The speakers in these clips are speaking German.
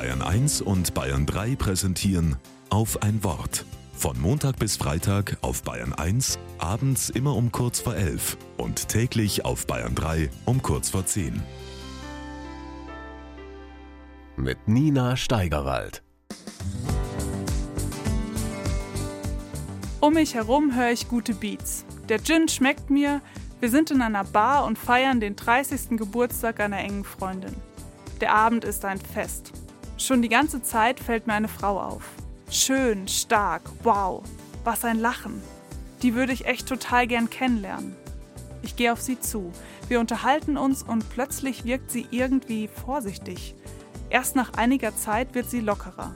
Bayern 1 und Bayern 3 präsentieren auf ein Wort. Von Montag bis Freitag auf Bayern 1, abends immer um kurz vor 11 und täglich auf Bayern 3 um kurz vor 10. Mit Nina Steigerwald. Um mich herum höre ich gute Beats. Der Gin schmeckt mir. Wir sind in einer Bar und feiern den 30. Geburtstag einer engen Freundin. Der Abend ist ein Fest. Schon die ganze Zeit fällt mir eine Frau auf. Schön, stark, wow, was ein Lachen. Die würde ich echt total gern kennenlernen. Ich gehe auf sie zu. Wir unterhalten uns und plötzlich wirkt sie irgendwie vorsichtig. Erst nach einiger Zeit wird sie lockerer.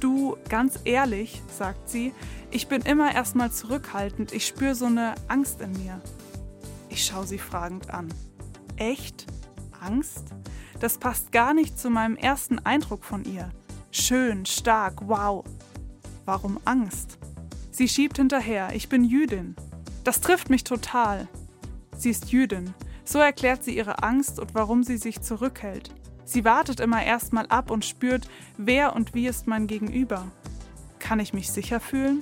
Du, ganz ehrlich, sagt sie, ich bin immer erstmal zurückhaltend, ich spüre so eine Angst in mir. Ich schaue sie fragend an. Echt? Angst? Das passt gar nicht zu meinem ersten Eindruck von ihr. Schön, stark, wow. Warum Angst? Sie schiebt hinterher, ich bin Jüdin. Das trifft mich total. Sie ist Jüdin. So erklärt sie ihre Angst und warum sie sich zurückhält. Sie wartet immer erstmal ab und spürt, wer und wie ist mein Gegenüber. Kann ich mich sicher fühlen?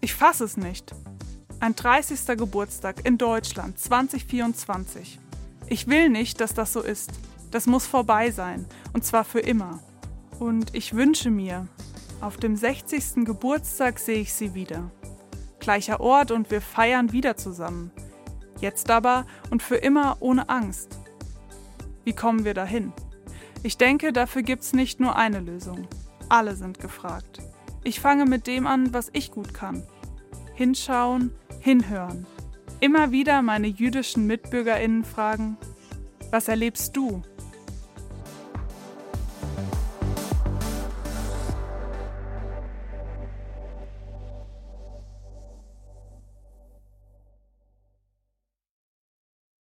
Ich fasse es nicht. Ein 30. Geburtstag in Deutschland 2024. Ich will nicht, dass das so ist. Das muss vorbei sein, und zwar für immer. Und ich wünsche mir, auf dem 60. Geburtstag sehe ich sie wieder. Gleicher Ort und wir feiern wieder zusammen. Jetzt aber und für immer ohne Angst. Wie kommen wir dahin? Ich denke, dafür gibt es nicht nur eine Lösung. Alle sind gefragt. Ich fange mit dem an, was ich gut kann. Hinschauen, hinhören. Immer wieder meine jüdischen Mitbürgerinnen fragen, was erlebst du?